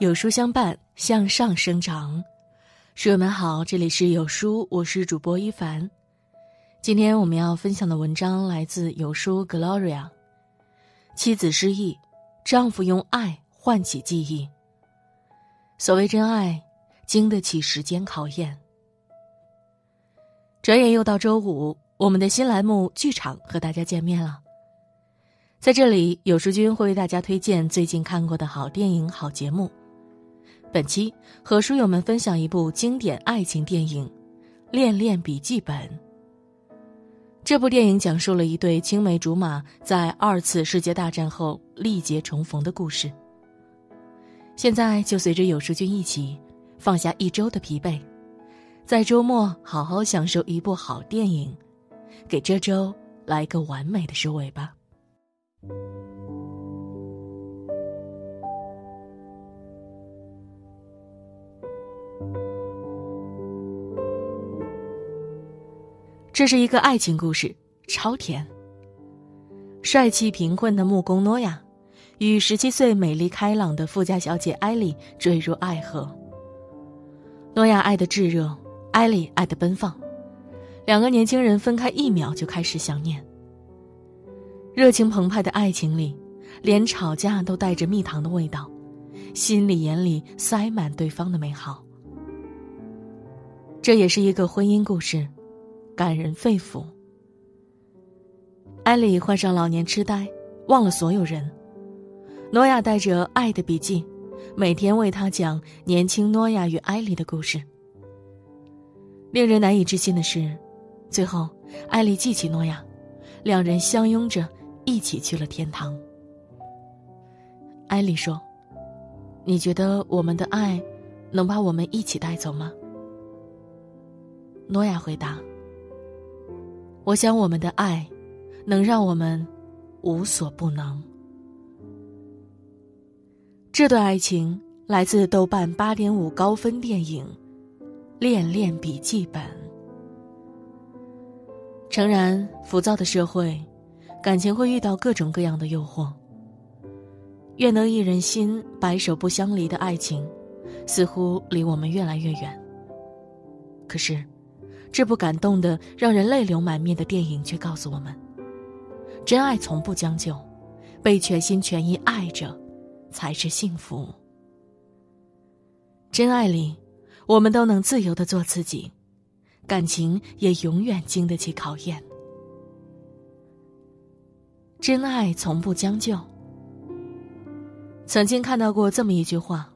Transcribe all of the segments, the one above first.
有书相伴，向上生长。书友们好，这里是有书，我是主播一凡。今天我们要分享的文章来自有书 Gloria。妻子失忆，丈夫用爱唤起记忆。所谓真爱，经得起时间考验。转眼又到周五，我们的新栏目剧场和大家见面了。在这里，有书君会为大家推荐最近看过的好电影、好节目。本期和书友们分享一部经典爱情电影《恋恋笔记本》。这部电影讲述了一对青梅竹马在二次世界大战后历劫重逢的故事。现在就随着有书君一起放下一周的疲惫，在周末好好享受一部好电影，给这周来个完美的收尾吧。这是一个爱情故事，超甜。帅气贫困的木工诺亚，与十七岁美丽开朗的富家小姐艾莉坠入爱河。诺亚爱的炙热，艾莉爱的奔放，两个年轻人分开一秒就开始想念。热情澎湃的爱情里，连吵架都带着蜜糖的味道，心里眼里塞满对方的美好。这也是一个婚姻故事。感人肺腑。艾莉患上老年痴呆，忘了所有人。诺亚带着爱的笔记，每天为他讲年轻诺亚与艾莉的故事。令人难以置信的是，最后艾莉记起诺亚，两人相拥着一起去了天堂。艾莉说：“你觉得我们的爱能把我们一起带走吗？”诺亚回答。我想，我们的爱，能让我们无所不能。这段爱情来自豆瓣八点五高分电影《恋恋笔记本》。诚然，浮躁的社会，感情会遇到各种各样的诱惑。愿得一人心，白首不相离的爱情，似乎离我们越来越远。可是。这部感动的让人泪流满面的电影，却告诉我们：真爱从不将就，被全心全意爱着，才是幸福。真爱里，我们都能自由的做自己，感情也永远经得起考验。真爱从不将就。曾经看到过这么一句话：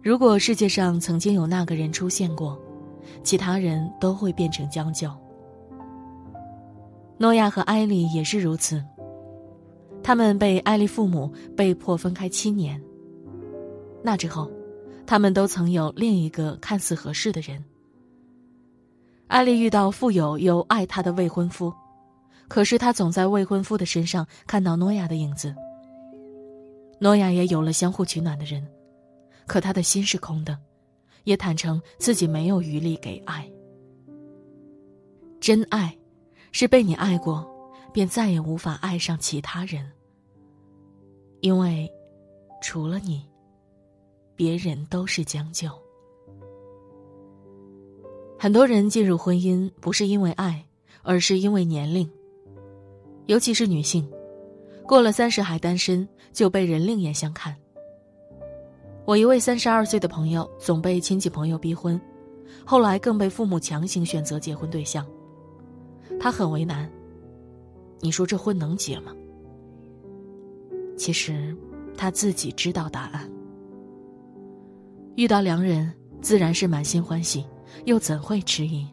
如果世界上曾经有那个人出现过。其他人都会变成将就。诺亚和艾莉也是如此。他们被艾莉父母被迫分开七年。那之后，他们都曾有另一个看似合适的人。艾莉遇到富有又爱她的未婚夫，可是她总在未婚夫的身上看到诺亚的影子。诺亚也有了相互取暖的人，可他的心是空的。也坦诚自己没有余力给爱。真爱，是被你爱过，便再也无法爱上其他人。因为，除了你，别人都是将就。很多人进入婚姻不是因为爱，而是因为年龄。尤其是女性，过了三十还单身，就被人另眼相看。我一位三十二岁的朋友总被亲戚朋友逼婚，后来更被父母强行选择结婚对象。他很为难。你说这婚能结吗？其实，他自己知道答案。遇到良人，自然是满心欢喜，又怎会迟疑？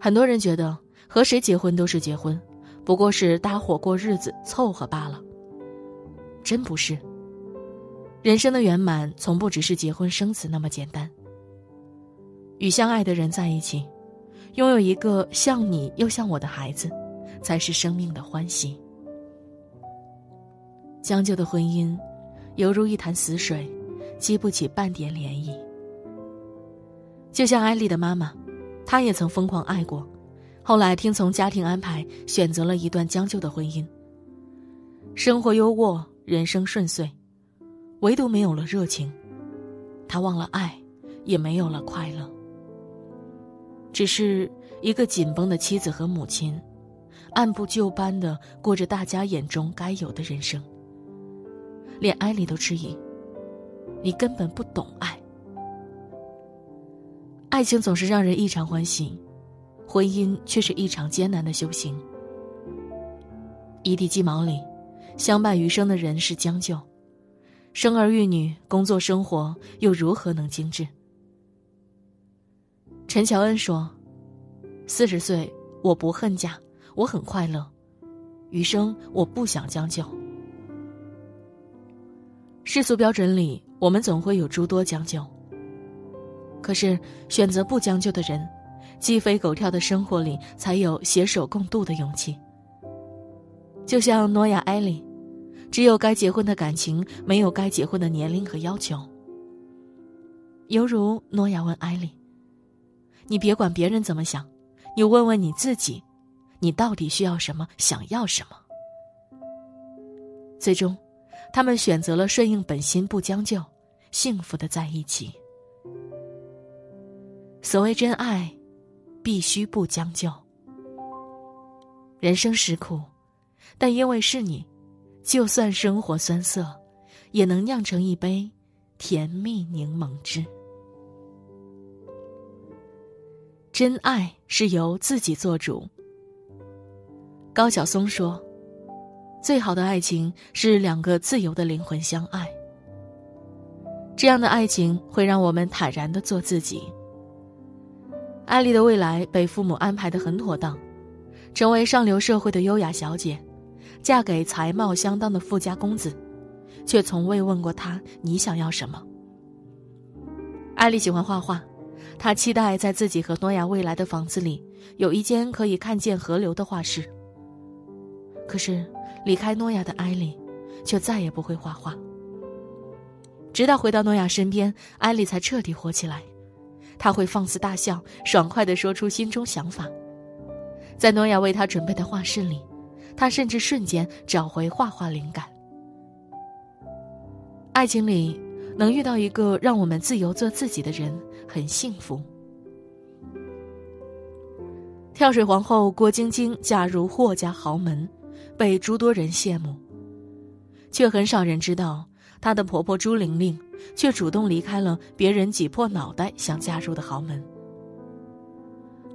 很多人觉得和谁结婚都是结婚，不过是搭伙过日子，凑合罢了。真不是。人生的圆满从不只是结婚生子那么简单。与相爱的人在一起，拥有一个像你又像我的孩子，才是生命的欢喜。将就的婚姻，犹如一潭死水，激不起半点涟漪。就像艾丽的妈妈，她也曾疯狂爱过，后来听从家庭安排，选择了一段将就的婚姻。生活优渥，人生顺遂。唯独没有了热情。他忘了爱，也没有了快乐。只是一个紧绷的妻子和母亲，按部就班的过着大家眼中该有的人生。连艾莉都质疑：“你根本不懂爱。”爱情总是让人异常欢喜，婚姻却是一场艰难的修行。一地鸡毛里，相伴余生的人是将就，生儿育女、工作生活又如何能精致？陈乔恩说：“四十岁，我不恨嫁，我很快乐，余生我不想将就。”世俗标准里，我们总会有诸多将就。可是选择不将就的人，鸡飞狗跳的生活里，才有携手共度的勇气。就像诺亚·艾莉，只有该结婚的感情，没有该结婚的年龄和要求。犹如诺亚问艾莉：“你别管别人怎么想，你问问你自己，你到底需要什么，想要什么？”最终，他们选择了顺应本心，不将就，幸福的在一起。所谓真爱，必须不将就。人生实苦。但因为是你，就算生活酸涩，也能酿成一杯甜蜜柠檬汁。真爱是由自己做主。高晓松说：“最好的爱情是两个自由的灵魂相爱。这样的爱情会让我们坦然的做自己。”艾丽的未来被父母安排的很妥当，成为上流社会的优雅小姐。嫁给才貌相当的富家公子，却从未问过他你想要什么。艾丽喜欢画画，她期待在自己和诺亚未来的房子里有一间可以看见河流的画室。可是离开诺亚的艾丽，却再也不会画画。直到回到诺亚身边，艾丽才彻底活起来。她会放肆大笑，爽快地说出心中想法，在诺亚为她准备的画室里。他甚至瞬间找回画画灵感。爱情里能遇到一个让我们自由做自己的人，很幸福。跳水皇后郭晶晶嫁入霍家豪门，被诸多人羡慕，却很少人知道她的婆婆朱玲玲却主动离开了别人挤破脑袋想嫁入的豪门。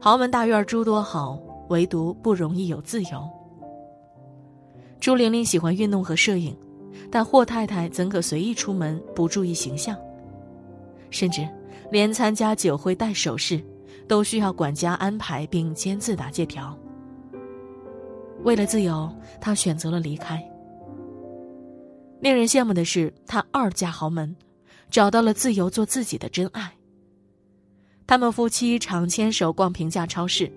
豪门大院诸多好，唯独不容易有自由。朱玲玲喜欢运动和摄影，但霍太太怎可随意出门不注意形象？甚至连参加酒会戴首饰，都需要管家安排并签字打借条。为了自由，她选择了离开。令人羡慕的是，她二嫁豪门，找到了自由做自己的真爱。他们夫妻常牵手逛平价超市，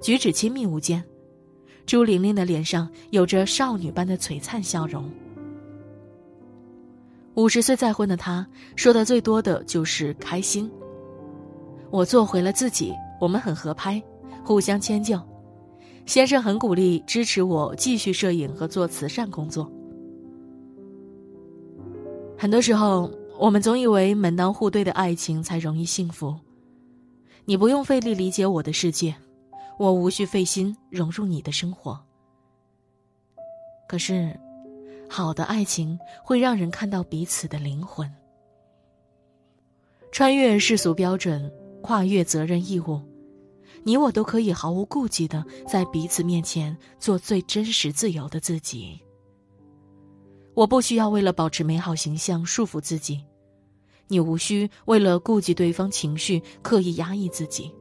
举止亲密无间。朱玲玲的脸上有着少女般的璀璨笑容。五十岁再婚的她，说的最多的就是开心。我做回了自己，我们很合拍，互相迁就。先生很鼓励支持我继续摄影和做慈善工作。很多时候，我们总以为门当户对的爱情才容易幸福。你不用费力理解我的世界。我无需费心融入你的生活，可是，好的爱情会让人看到彼此的灵魂。穿越世俗标准，跨越责任义务，你我都可以毫无顾忌的在彼此面前做最真实、自由的自己。我不需要为了保持美好形象束缚自己，你无需为了顾及对方情绪刻意压抑自己。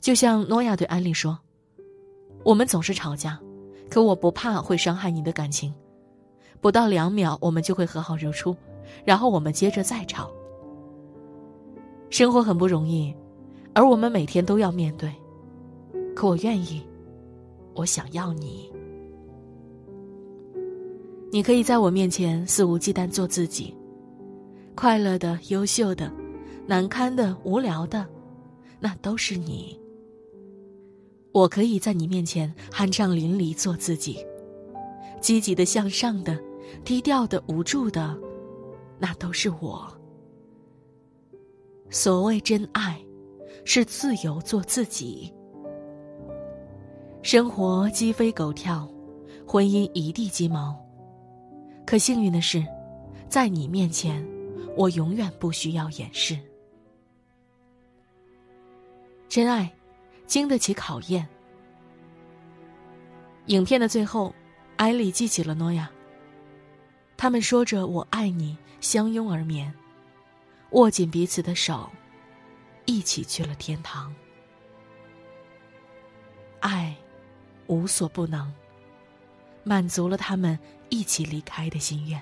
就像诺亚对安利说：“我们总是吵架，可我不怕会伤害你的感情。不到两秒，我们就会和好如初，然后我们接着再吵。生活很不容易，而我们每天都要面对。可我愿意，我想要你。你可以在我面前肆无忌惮做自己，快乐的、优秀的、难堪的、无聊的，那都是你。”我可以在你面前酣畅淋漓做自己，积极的、向上的，低调的、无助的，那都是我。所谓真爱，是自由做自己。生活鸡飞狗跳，婚姻一地鸡毛。可幸运的是，在你面前，我永远不需要掩饰。真爱，经得起考验。影片的最后，艾莉记起了诺亚。他们说着“我爱你”，相拥而眠，握紧彼此的手，一起去了天堂。爱，无所不能，满足了他们一起离开的心愿。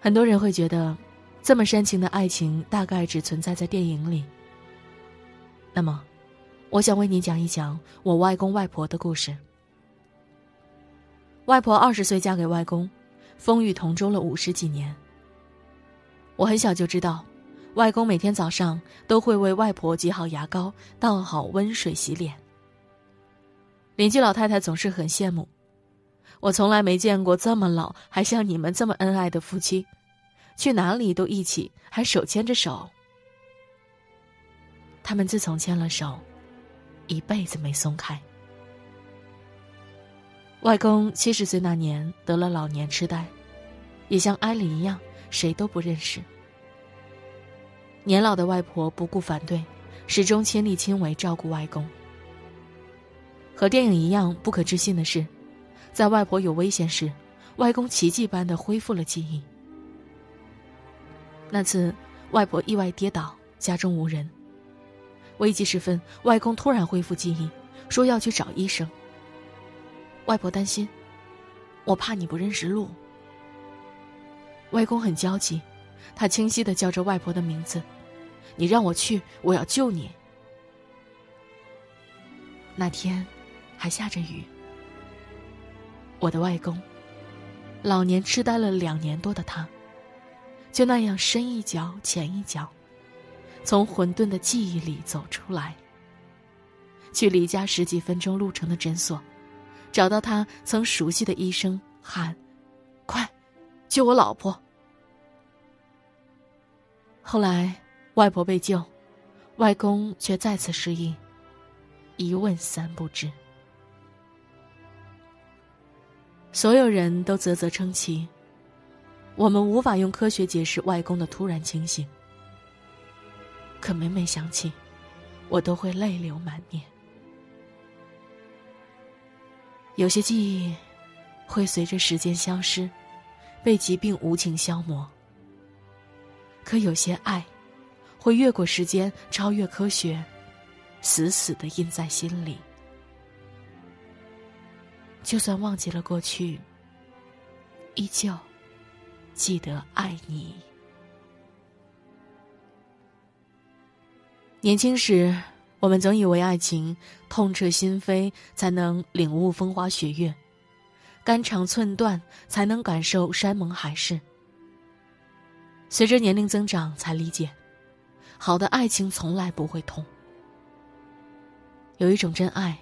很多人会觉得，这么煽情的爱情大概只存在在电影里。那么。我想为你讲一讲我外公外婆的故事。外婆二十岁嫁给外公，风雨同舟了五十几年。我很小就知道，外公每天早上都会为外婆挤好牙膏，倒好温水洗脸。邻居老太太总是很羡慕，我从来没见过这么老还像你们这么恩爱的夫妻，去哪里都一起，还手牵着手。他们自从牵了手。一辈子没松开。外公七十岁那年得了老年痴呆，也像艾莉一样，谁都不认识。年老的外婆不顾反对，始终亲力亲为照顾外公。和电影一样不可置信的是，在外婆有危险时，外公奇迹般的恢复了记忆。那次，外婆意外跌倒，家中无人。危急时分，外公突然恢复记忆，说要去找医生。外婆担心，我怕你不认识路。外公很焦急，他清晰的叫着外婆的名字：“你让我去，我要救你。”那天，还下着雨。我的外公，老年痴呆了两年多的他，就那样深一脚浅一脚。从混沌的记忆里走出来，去离家十几分钟路程的诊所，找到他曾熟悉的医生，喊：“快，救我老婆！”后来，外婆被救，外公却再次失忆，一问三不知。所有人都啧啧称奇，我们无法用科学解释外公的突然清醒。可每每想起，我都会泪流满面。有些记忆会随着时间消失，被疾病无情消磨。可有些爱，会越过时间，超越科学，死死的印在心里。就算忘记了过去，依旧记得爱你。年轻时，我们总以为爱情痛彻心扉才能领悟风花雪月，肝肠寸断才能感受山盟海誓。随着年龄增长，才理解，好的爱情从来不会痛。有一种真爱，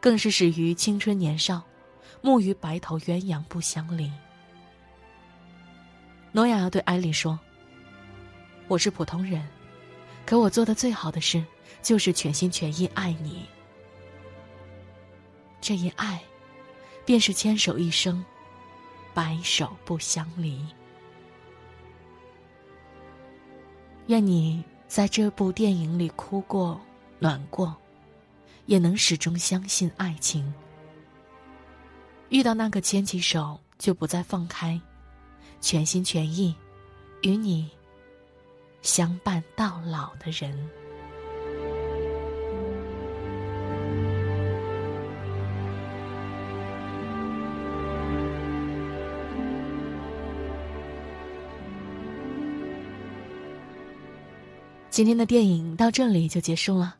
更是始于青春年少，暮于白头鸳鸯不相离。诺亚对艾莉说：“我是普通人。”可我做的最好的事，就是全心全意爱你。这一爱，便是牵手一生，白首不相离。愿你在这部电影里哭过、暖过，也能始终相信爱情。遇到那个牵起手就不再放开，全心全意与你。相伴到老的人。今天的电影到这里就结束了，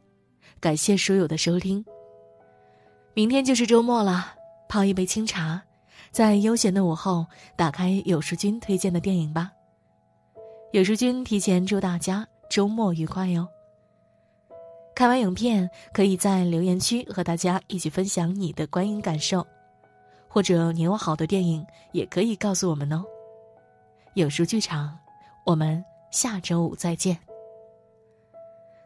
感谢书友的收听。明天就是周末了，泡一杯清茶，在悠闲的午后，打开有书君推荐的电影吧。有书君提前祝大家周末愉快哟！看完影片，可以在留言区和大家一起分享你的观影感受，或者你有好的电影，也可以告诉我们哦。有书剧场，我们下周五再见。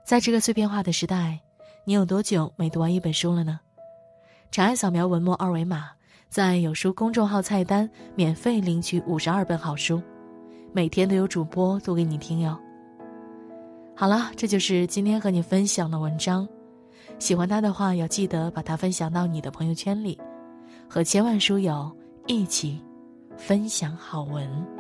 在这个碎片化的时代，你有多久没读完一本书了呢？长按扫描文末二维码，在有书公众号菜单免费领取五十二本好书，每天都有主播读给你听哟。好了，这就是今天和你分享的文章。喜欢它的话，要记得把它分享到你的朋友圈里，和千万书友一起分享好文。